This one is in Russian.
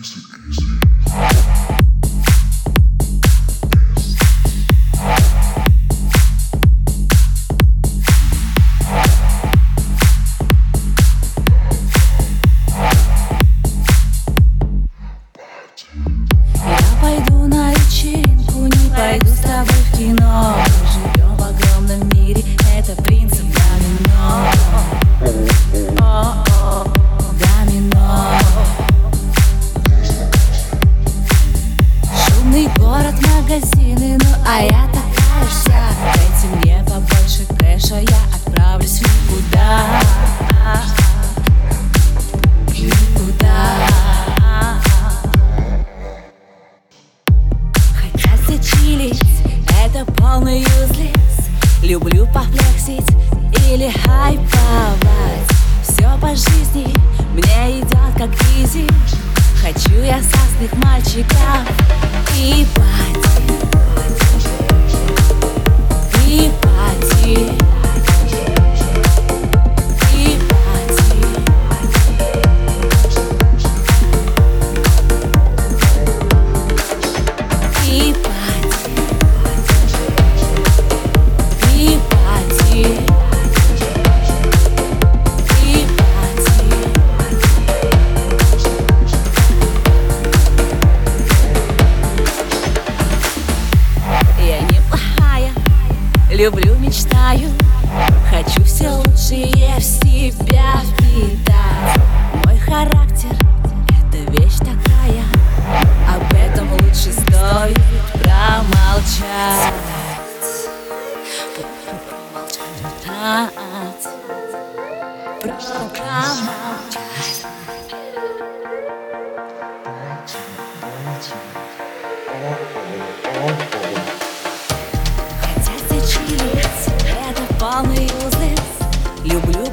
easy, easy. Магазины, ну а я такая вся. Дайте мне побольше кэша, я отправлюсь в никуда. Никуда. Хотят все чилить, это полный юзлес Люблю пофлексить или хайповать. Все по жизни мне идет как изи Хочу я сасных мальчиков и пати Люблю, мечтаю, хочу все лучшее в себя впитать Мой характер — это вещь такая. Об этом лучше стоит промолчать. Просто промолчать. Thank. Люблю